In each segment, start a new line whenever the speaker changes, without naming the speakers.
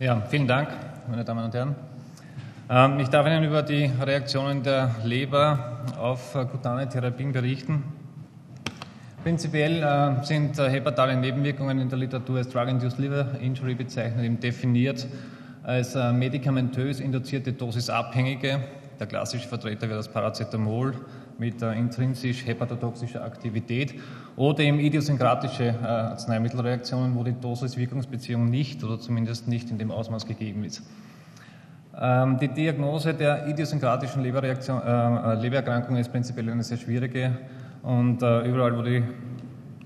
Ja, vielen Dank, meine Damen und Herren. Ähm, ich darf Ihnen über die Reaktionen der Leber auf äh, kutane Therapien berichten. Prinzipiell äh, sind äh, hepatale Nebenwirkungen in der Literatur als Drug-Induced Liver Injury bezeichnet, eben definiert als medikamentös induzierte dosisabhängige. Der klassische Vertreter wäre das Paracetamol mit intrinsisch hepatotoxischer Aktivität oder eben idiosynkratische Arzneimittelreaktionen, wo die Dosis-Wirkungsbeziehung nicht oder zumindest nicht in dem Ausmaß gegeben ist. Ähm, die Diagnose der idiosynkratischen Leberreaktion, äh, Lebererkrankung ist prinzipiell eine sehr schwierige und äh, überall, wo die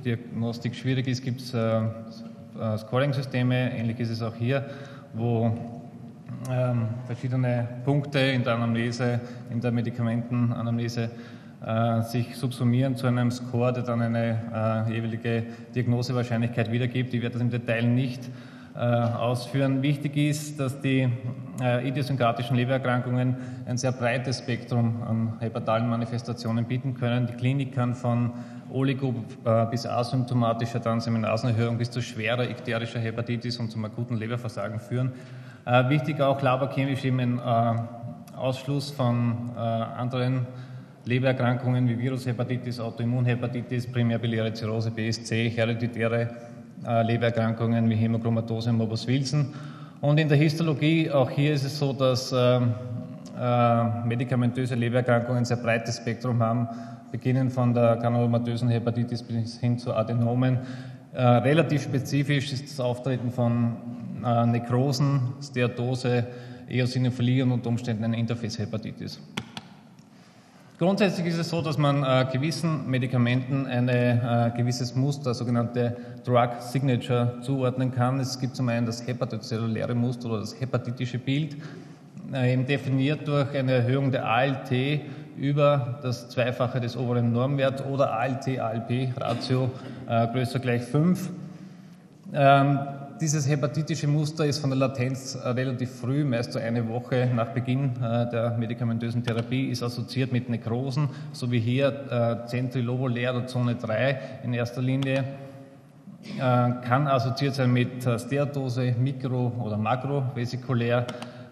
Diagnostik schwierig ist, gibt es äh, äh, Scoring-Systeme. Ähnlich ist es auch hier, wo ähm, verschiedene Punkte in der Anamnese, in der Medikamentenanamnese äh, sich subsumieren zu einem Score, der dann eine äh, jeweilige Diagnosewahrscheinlichkeit wiedergibt. Ich werde das im Detail nicht äh, ausführen. Wichtig ist, dass die äh, idiosynkratischen Lebererkrankungen ein sehr breites Spektrum an hepatalen Manifestationen bieten können. Die Klinik kann von Oligo äh, bis asymptomatischer Transaminasenerhöhung bis zu schwerer ikterischer Hepatitis und zum akuten Leberversagen führen. Wichtig auch laborchemisch eben ein Ausschluss von anderen Lebererkrankungen wie Virushepatitis, Autoimmunhepatitis, primärbiliäre Zirrhose, BSC, hereditäre äh, Lebererkrankungen wie Hämochromatose und Morbus Wilson. Und in der Histologie, auch hier ist es so, dass äh, äh, medikamentöse Lebererkrankungen ein sehr breites Spektrum haben, beginnen von der granulomatösen Hepatitis bis hin zu Adenomen. Äh, relativ spezifisch ist das Auftreten von äh, Nekrosen, Steatose, Eosinophilie und unter Umständen eine Interface-Hepatitis. Grundsätzlich ist es so, dass man äh, gewissen Medikamenten ein äh, gewisses Muster, sogenannte Drug Signature, zuordnen kann. Es gibt zum einen das hepatozelluläre Muster oder das hepatitische Bild, äh, eben definiert durch eine Erhöhung der ALT über das Zweifache des oberen Normwerts oder ALT-ALP-Ratio äh, größer gleich 5. Ähm, dieses hepatitische Muster ist von der Latenz äh, relativ früh, meist so eine Woche nach Beginn äh, der medikamentösen Therapie, ist assoziiert mit Nekrosen, so wie hier äh, zentrilobuläre Zone 3 in erster Linie, kann assoziiert sein mit Steatose, mikro- oder makrovesikulär,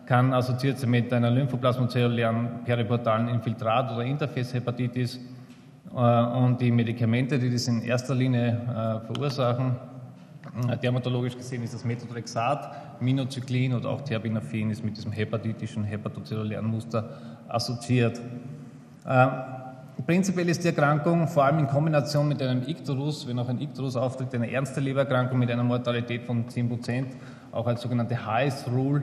kann assoziiert sein mit einer lymphoplasmazellulären periportalen Infiltrat- oder Interface-Hepatitis und die Medikamente, die das in erster Linie verursachen, äh, dermatologisch gesehen ist das Methotrexat, Minozyklin oder auch Terbinafin ist mit diesem hepatitischen, hepatozellulären Muster assoziiert. Äh, prinzipiell ist die Erkrankung vor allem in Kombination mit einem Icterus, wenn auch ein Icterus auftritt, eine ernste Lebererkrankung mit einer Mortalität von 10 Prozent, auch als sogenannte Highest Rule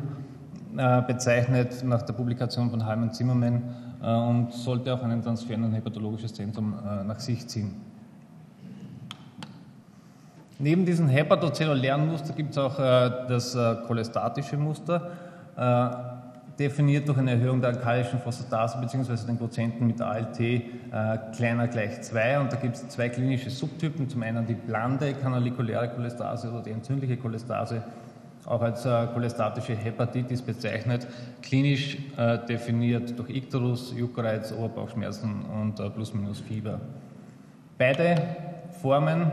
äh, bezeichnet nach der Publikation von Heimann Zimmermann äh, und sollte auch einen Transfer in ein hepatologisches Zentrum äh, nach sich ziehen. Neben diesem hepatozellulären Muster gibt es auch äh, das äh, cholestatische Muster, äh, definiert durch eine Erhöhung der alkalischen Phosphatase bzw. den Quotienten mit ALT äh, kleiner gleich 2. Und da gibt es zwei klinische Subtypen. Zum einen die blande kanalikuläre Cholestase oder die entzündliche Cholestase, auch als äh, cholestatische Hepatitis bezeichnet, klinisch äh, definiert durch Icterus, Juckreiz, Oberbauchschmerzen und plus-minus Fieber. Beide Formen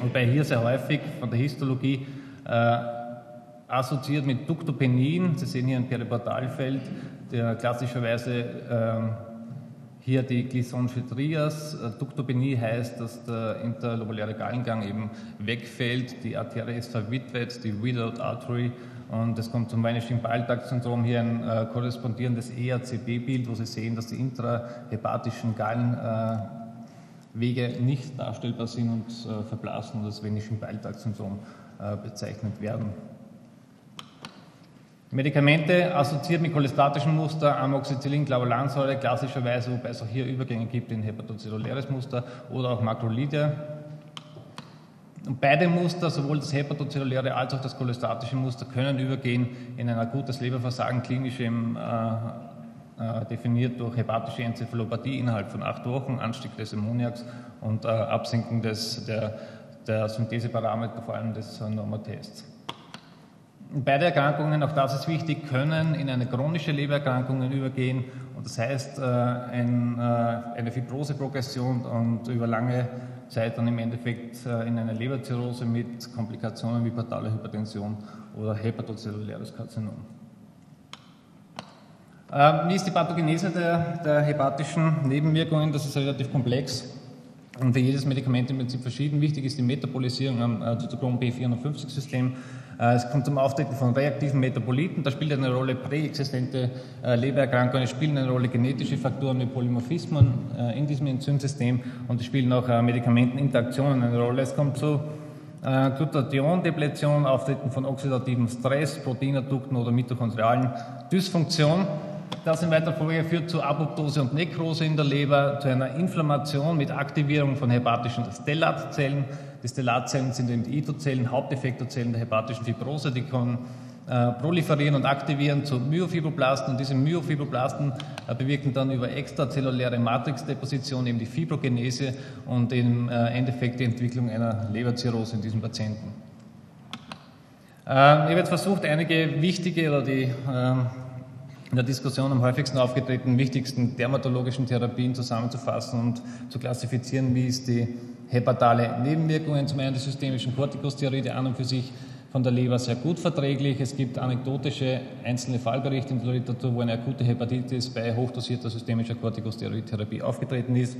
Wobei hier sehr häufig von der Histologie äh, assoziiert mit Duktopenin. Sie sehen hier ein Periportalfeld, der klassischerweise äh, hier die Glissonsche Trias. Äh, Duktopenie heißt, dass der interlobuläre Gallengang eben wegfällt, die Arterie ist verwitwet, die Widowed Artery und es kommt zum Weineschen Balltakt-Syndrom hier ein äh, korrespondierendes ERCB-Bild, wo Sie sehen, dass die intrahepatischen Gallen äh, Wege nicht darstellbar sind und äh, verblassen oder als Venischen Beiltagssyndrom äh, bezeichnet werden. Medikamente assoziiert mit cholestatischem Muster, Amoxicillin, Clavulansäure, klassischerweise, wobei es auch hier Übergänge gibt in hepatozelluläres Muster oder auch Makrolide. Und beide Muster, sowohl das hepatozelluläre als auch das cholestatische Muster, können übergehen in ein akutes Leberversagen klinisch im äh, äh, definiert durch hepatische Enzephalopathie innerhalb von acht Wochen, Anstieg des Ammoniaks und äh, Absenkung des, der, der Syntheseparameter, vor allem des äh, Normotests. Beide Erkrankungen, auch das ist wichtig, können in eine chronische Lebererkrankung übergehen. Und das heißt, ein, eine Fibroseprogression und über lange Zeit dann im Endeffekt in eine Leberzirrhose mit Komplikationen wie portale Hypertension oder hepatozelluläres Karzinom. Ähm, wie ist die Pathogenese der, der hepatischen Nebenwirkungen? Das ist relativ komplex und für jedes Medikament im Prinzip verschieden. Wichtig ist die Metabolisierung am äh, Zytochrom B450-System. Äh, es kommt zum Auftreten von reaktiven Metaboliten. Da spielt eine Rolle präexistente äh, Lebererkrankungen, es spielen eine Rolle genetische Faktoren wie Polymorphismen in diesem Enzymsystem und es spielen auch Medikamenteninteraktionen eine Rolle. Es kommt zu Glutathion-Depletion, Auftreten von oxidativem Stress, Proteinadukten oder mitochondrialen Dysfunktion. Das in weiterer Folge führt zu Apoptose und Nekrose in der Leber, zu einer Inflammation mit Aktivierung von hepatischen Stellatzellen. Die Stellatzellen sind eben die Ithozellen, Haupteffektorzellen der hepatischen Fibrose, die können äh, proliferieren und aktivieren zu Myofibroblasten und diese Myofibroblasten äh, bewirken dann über extrazelluläre Matrixdeposition eben die Fibrogenese und im äh, Endeffekt die Entwicklung einer Leberzirrhose in diesem Patienten. ich habe jetzt versucht, einige wichtige oder die ähm, in der Diskussion am häufigsten aufgetretenen wichtigsten dermatologischen Therapien zusammenzufassen und zu klassifizieren, wie ist die hepatale Nebenwirkungen, zum einen die systemischen Corticosteroide an und für sich von der Leber sehr gut verträglich. Es gibt anekdotische einzelne Fallberichte in der Literatur, wo eine akute Hepatitis bei hochdosierter systemischer Corticosteroidtherapie aufgetreten ist.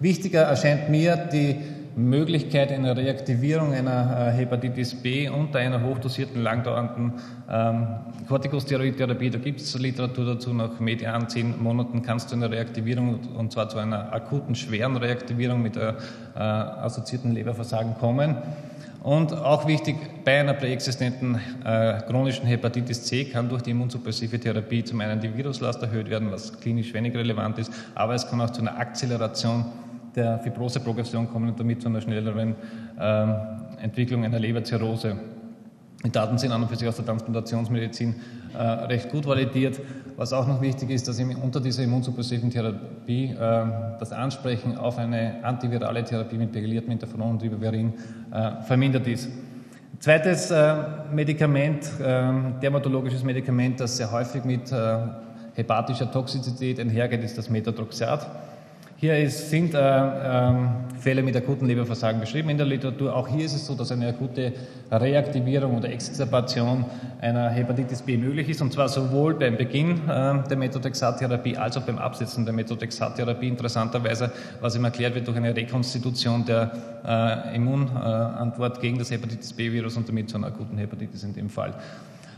Wichtiger erscheint mir die Möglichkeit einer Reaktivierung einer äh, Hepatitis B unter einer hochdosierten, langdauernden ähm, Corticosteroidtherapie. Da gibt es Literatur dazu, nach median zehn Monaten kannst du eine Reaktivierung, und zwar zu einer akuten, schweren Reaktivierung mit äh, äh, assoziierten Leberversagen kommen. Und auch wichtig, bei einer präexistenten äh, chronischen Hepatitis C kann durch die immunsuppressive Therapie zum einen die Viruslast erhöht werden, was klinisch wenig relevant ist, aber es kann auch zu einer Akzeleration der Fibroseprogression kommen und damit zu einer schnelleren ähm, Entwicklung einer Leberzirrhose. Die Daten sind an und für sich aus der Transplantationsmedizin äh, recht gut validiert. Was auch noch wichtig ist, dass unter dieser immunsuppressiven Therapie äh, das Ansprechen auf eine antivirale Therapie mit pegyliertem Interferon und Ribavirin äh, vermindert ist. Zweites äh, Medikament, ähm, dermatologisches Medikament, das sehr häufig mit äh, hepatischer Toxizität einhergeht, ist das Methotrexat. Hier ist, sind äh, äh, Fälle mit akuten Leberversagen beschrieben in der Literatur. Auch hier ist es so, dass eine akute Reaktivierung oder Exzerpation einer Hepatitis B möglich ist, und zwar sowohl beim Beginn äh, der Methotrexat-Therapie als auch beim Absetzen der Methotrexat-Therapie. Interessanterweise, was ihm erklärt wird durch eine Rekonstitution der äh, Immunantwort gegen das Hepatitis B-Virus und damit zu einer akuten Hepatitis in dem Fall.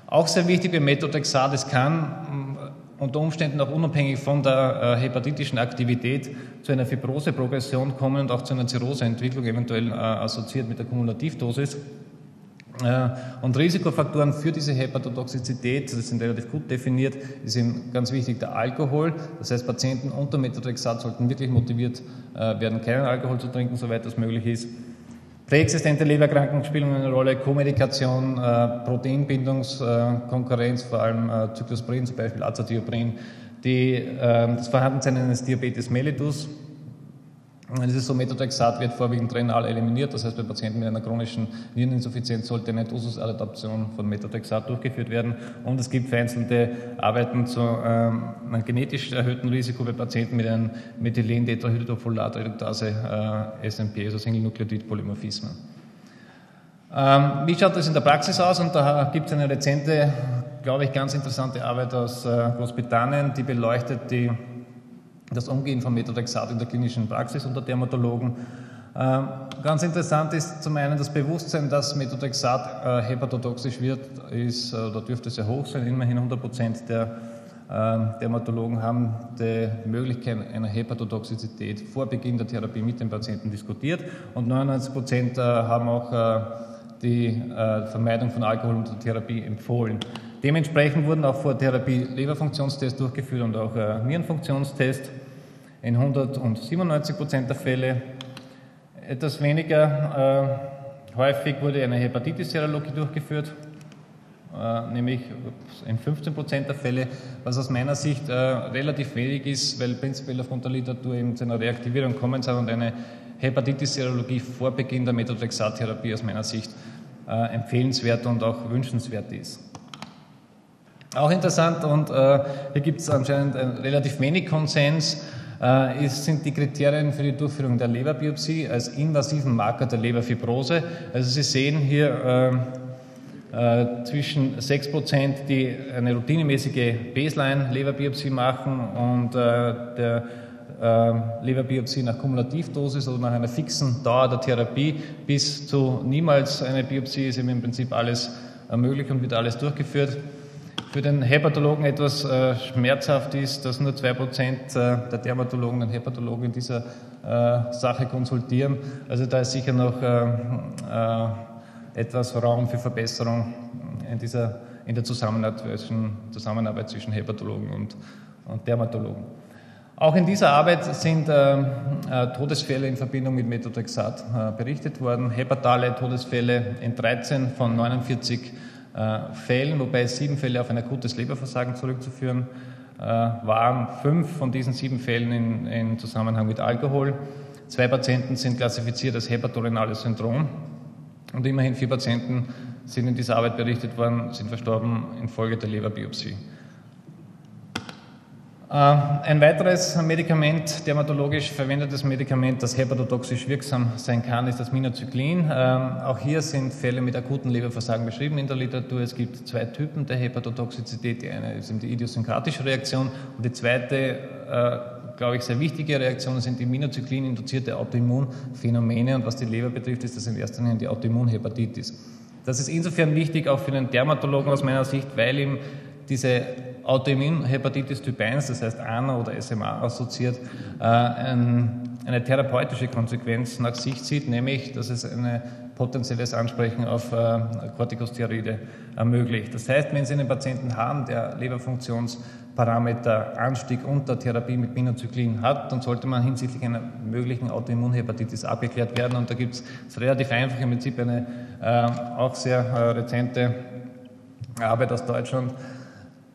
Auch sehr wichtig beim Methotrexat, es kann unter Umständen auch unabhängig von der äh, hepatitischen Aktivität zu einer Fibroseprogression kommen und auch zu einer Zirrhoseentwicklung, eventuell äh, assoziiert mit der Kumulativdosis. Äh, und Risikofaktoren für diese Hepatotoxizität, das sind relativ gut definiert, ist eben ganz wichtig der Alkohol. Das heißt, Patienten unter Methotrexat sollten wirklich motiviert äh, werden, keinen Alkohol zu trinken, soweit das möglich ist. Präexistente Leberkranken spielen eine Rolle, Komedikation, äh, Proteinbindungskonkurrenz, äh, vor allem äh, Cyclosporin, zum Beispiel Azathioprin, die, äh, das Vorhandensein eines Diabetes mellitus, es ist so, Methotrexat wird vorwiegend renal eliminiert, das heißt, bei Patienten mit einer chronischen Niereninsuffizienz sollte eine Dosusadaptation von Methotrexat durchgeführt werden. Und es gibt vereinzelte Arbeiten zu ähm, einem genetisch erhöhten Risiko bei Patienten mit einem Methylen-Tetrahydrofolat-Reduktase äh, SMP, also Single-Nukleotid-Polymorphismen. Ähm, wie schaut das in der Praxis aus? Und da gibt es eine rezente, glaube ich, ganz interessante Arbeit aus äh, Großbritannien, die beleuchtet die das Umgehen von Methotrexat in der klinischen Praxis unter Dermatologen. Ähm, ganz interessant ist zum einen das Bewusstsein, dass Methotrexat äh, hepatotoxisch wird, ist, äh, oder dürfte sehr hoch sein. Immerhin 100 Prozent der ähm, Dermatologen haben die Möglichkeit einer Hepatotoxizität vor Beginn der Therapie mit dem Patienten diskutiert und 99 Prozent äh, haben auch die Vermeidung von Alkohol unter Therapie empfohlen. Dementsprechend wurden auch vor Therapie Leberfunktionstests durchgeführt und auch Nierenfunktionstests in 197 Prozent der Fälle. Etwas weniger äh, häufig wurde eine Hepatitis-Serologie durchgeführt, äh, nämlich in 15 Prozent der Fälle, was aus meiner Sicht äh, relativ wenig ist, weil prinzipiell aufgrund der Literatur eben zu einer Reaktivierung kommen soll und eine Hepatitis-Serologie vor Beginn der Methotrexat-Therapie aus meiner Sicht äh, empfehlenswert und auch wünschenswert ist. Auch interessant und äh, hier gibt es anscheinend relativ wenig Konsens, äh, ist, sind die Kriterien für die Durchführung der Leberbiopsie als invasiven Marker der Leberfibrose. Also Sie sehen hier äh, äh, zwischen 6%, die eine routinemäßige Baseline-Leberbiopsie machen und äh, der äh, Leberbiopsie nach Kumulativdosis oder nach einer fixen Dauer der Therapie bis zu niemals eine Biopsie ist im Prinzip alles möglich und wird alles durchgeführt. Für den Hepatologen etwas äh, schmerzhaft ist, dass nur 2% äh, der Dermatologen und Hepatologen in dieser äh, Sache konsultieren. Also da ist sicher noch äh, äh, etwas Raum für Verbesserung in, dieser, in der Zusammenarbeit zwischen, Zusammenarbeit zwischen Hepatologen und, und Dermatologen. Auch in dieser Arbeit sind äh, äh, Todesfälle in Verbindung mit Methotrexat äh, berichtet worden. Hepatale Todesfälle in 13 von 49 äh, Fällen, wobei sieben Fälle auf ein akutes Leberversagen zurückzuführen äh, waren. Fünf von diesen sieben Fällen in, in Zusammenhang mit Alkohol. Zwei Patienten sind klassifiziert als hepatorenales Syndrom und immerhin vier Patienten sind in dieser Arbeit berichtet worden, sind verstorben infolge der Leberbiopsie. Äh, ein weiteres Medikament, dermatologisch verwendetes Medikament, das hepatotoxisch wirksam sein kann, ist das Minocyclin. Ähm, auch hier sind Fälle mit akuten Leberversagen beschrieben in der Literatur. Es gibt zwei Typen der Hepatotoxizität. Die eine ist die idiosynkratische Reaktion und die zweite, äh, glaube ich, sehr wichtige Reaktion sind die Minocyclin-induzierte Autoimmunphänomene. Und was die Leber betrifft, ist das in erster Linie die Autoimmunhepatitis. Das ist insofern wichtig, auch für den Dermatologen aus meiner Sicht, weil ihm diese Autoimmunhepatitis Typ 1, das heißt ANA oder SMA assoziiert, äh, eine therapeutische Konsequenz nach sich zieht, nämlich, dass es ein potenzielles Ansprechen auf äh, Corticosteroide ermöglicht. Das heißt, wenn Sie einen Patienten haben, der Leberfunktionsparameter Anstieg unter Therapie mit Minocyclin hat, dann sollte man hinsichtlich einer möglichen Autoimmunhepatitis abgeklärt werden. Und da gibt es relativ einfach im Prinzip eine äh, auch sehr rezente Arbeit aus Deutschland,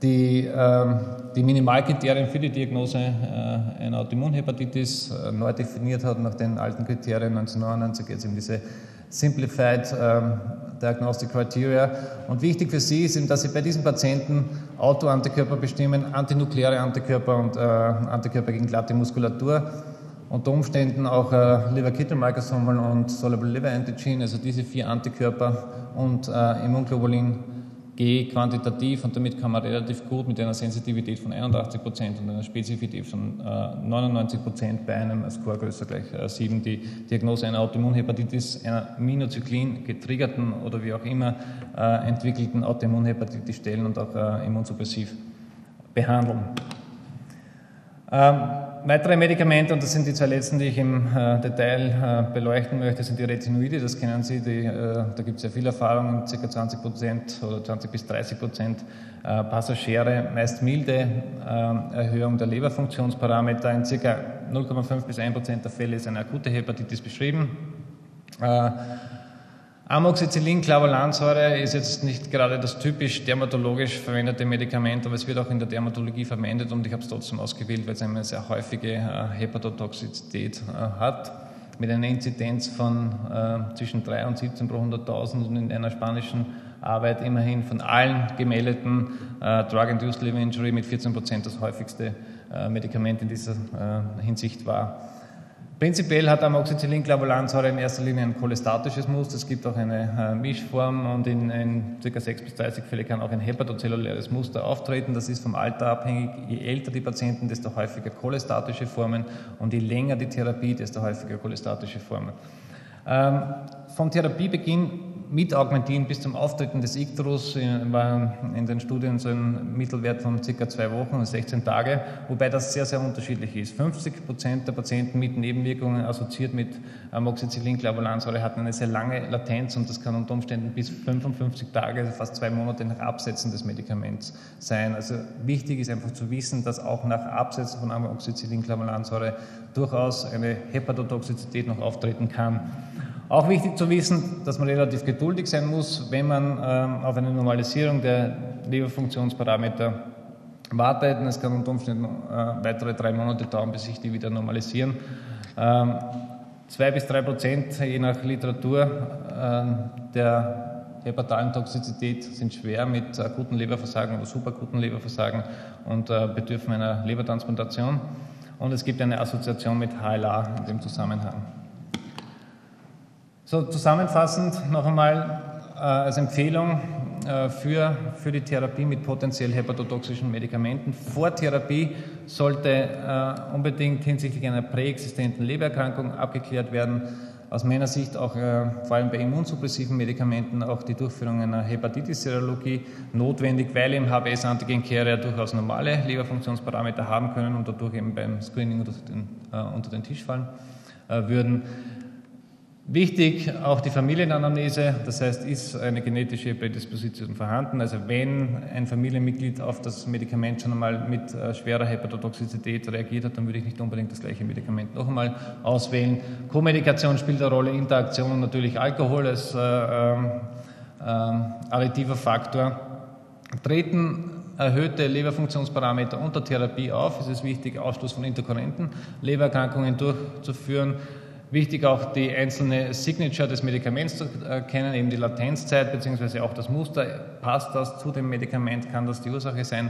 die, ähm, die Minimalkriterien für die Diagnose äh, einer Autoimmunhepatitis äh, neu definiert hat nach den alten Kriterien 1999 jetzt in diese Simplified ähm, Diagnostic Criteria. Und wichtig für Sie ist eben, dass Sie bei diesen Patienten Autoantikörper bestimmen, antinukleare Antikörper und äh, Antikörper gegen glatte Muskulatur. Unter Umständen auch äh, Liver-Kittel-Microsomal und Soluble Liver Antigen, also diese vier Antikörper und äh, Immunglobulin G quantitativ und damit kann man relativ gut mit einer Sensitivität von 81 Prozent und einer Spezifität von äh, 99 Prozent bei einem Score größer gleich äh, 7 die Diagnose einer Autoimmunhepatitis, einer Minozyklin getriggerten oder wie auch immer äh, entwickelten Autoimmunhepatitis stellen und auch äh, immunsuppressiv behandeln. Ähm, weitere Medikamente, und das sind die zwei letzten, die ich im äh, Detail äh, beleuchten möchte, sind die Retinoide. Das kennen Sie, die, äh, da gibt es ja viel Erfahrung, ca. 20 Prozent oder 20 bis 30 Prozent äh, Passagiere, meist milde äh, Erhöhung der Leberfunktionsparameter. In ca. 0,5 bis 1 Prozent der Fälle ist eine akute Hepatitis beschrieben. Amoxicillin, Clavulansäure ist jetzt nicht gerade das typisch dermatologisch verwendete Medikament, aber es wird auch in der Dermatologie verwendet und ich habe es trotzdem ausgewählt, weil es eine sehr häufige äh, Hepatotoxizität äh, hat, mit einer Inzidenz von äh, zwischen 3 und 17 pro 100.000 und in einer spanischen Arbeit immerhin von allen gemeldeten äh, Drug-Induced Liver Injury mit 14 Prozent das häufigste äh, Medikament in dieser äh, Hinsicht war. Prinzipiell hat Amoxicillin-Clavulansäure in erster Linie ein cholestatisches Muster. Es gibt auch eine äh, Mischform und in, in ca. 6 bis 30 Fällen kann auch ein hepatozelluläres Muster auftreten. Das ist vom Alter abhängig. Je älter die Patienten, desto häufiger cholestatische Formen und je länger die Therapie, desto häufiger cholestatische Formen. Ähm, vom Therapiebeginn mit Augmentin bis zum Auftreten des Ikterus war in den Studien so ein Mittelwert von ca. zwei Wochen, 16 Tage, wobei das sehr, sehr unterschiedlich ist. 50 Prozent der Patienten mit Nebenwirkungen assoziiert mit Amoxicillin-Clavulansäure hatten eine sehr lange Latenz und das kann unter Umständen bis 55 Tage, also fast zwei Monate nach Absetzen des Medikaments sein. Also wichtig ist einfach zu wissen, dass auch nach Absetzen von Amoxicillin-Clavulansäure durchaus eine Hepatotoxizität noch auftreten kann. Auch wichtig zu wissen, dass man relativ geduldig sein muss, wenn man ähm, auf eine Normalisierung der Leberfunktionsparameter wartet. Es kann unter Umständen äh, weitere drei Monate dauern, bis sich die wieder normalisieren. Ähm, zwei bis drei Prozent, je nach Literatur, äh, der hepatalen Toxizität sind schwer mit akuten Leberversagen oder superakuten Leberversagen und äh, bedürfen einer Lebertransplantation. und es gibt eine Assoziation mit HLA in dem Zusammenhang. So, zusammenfassend noch einmal äh, als Empfehlung äh, für, für die Therapie mit potenziell hepatotoxischen Medikamenten. Vor Therapie sollte äh, unbedingt hinsichtlich einer präexistenten Lebererkrankung abgeklärt werden. Aus meiner Sicht auch äh, vor allem bei immunsuppressiven Medikamenten auch die Durchführung einer Hepatitis-Serologie notwendig, weil im HBS-Antigen-Carrier durchaus normale Leberfunktionsparameter haben können und dadurch eben beim Screening unter den, äh, unter den Tisch fallen äh, würden. Wichtig auch die Familienanamnese, das heißt, ist eine genetische Prädisposition vorhanden. Also wenn ein Familienmitglied auf das Medikament schon einmal mit äh, schwerer Hepatotoxizität reagiert hat, dann würde ich nicht unbedingt das gleiche Medikament noch einmal auswählen. Co-Medikation spielt eine Rolle, Interaktion natürlich Alkohol als äh, äh, additiver Faktor. Treten erhöhte Leberfunktionsparameter unter Therapie auf, ist es wichtig, Ausschluss von interkurrenten Lebererkrankungen durchzuführen. Wichtig auch die einzelne Signature des Medikaments zu erkennen, eben die Latenzzeit bzw. auch das Muster. Passt das zu dem Medikament? Kann das die Ursache sein?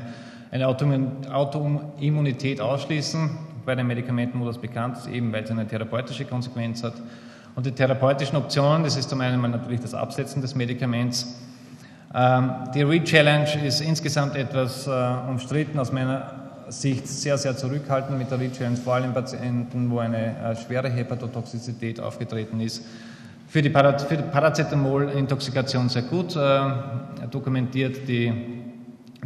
Eine Autoimmunität ausschließen, bei den Medikamenten, wo das bekannt ist, eben weil es eine therapeutische Konsequenz hat. Und die therapeutischen Optionen, das ist zum einen mal natürlich das Absetzen des Medikaments. Ähm, die Re-Challenge ist insgesamt etwas äh, umstritten aus meiner Sicht sehr, sehr zurückhaltend mit der Reach vor allem Patienten, wo eine äh, schwere Hepatotoxizität aufgetreten ist. Für die, Para die Paracetamol-Intoxikation sehr gut äh, dokumentiert die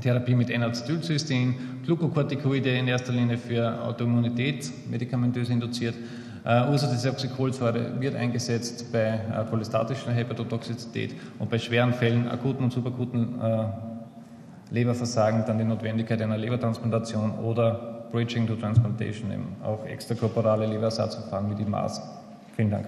Therapie mit N-Acetylcystein, Glucocorticoide in erster Linie für Autoimmunität, medikamentös induziert. Uh, Ursodesoxycholsäure wird eingesetzt bei äh, cholestatischer Hepatotoxizität und bei schweren Fällen, akuten und subakuten äh, Leberversagen dann die Notwendigkeit einer Lebertransplantation oder Bridging to Transplantation, eben auch extrakorporale Leberersatzverfahren wie die MAS. Vielen Dank.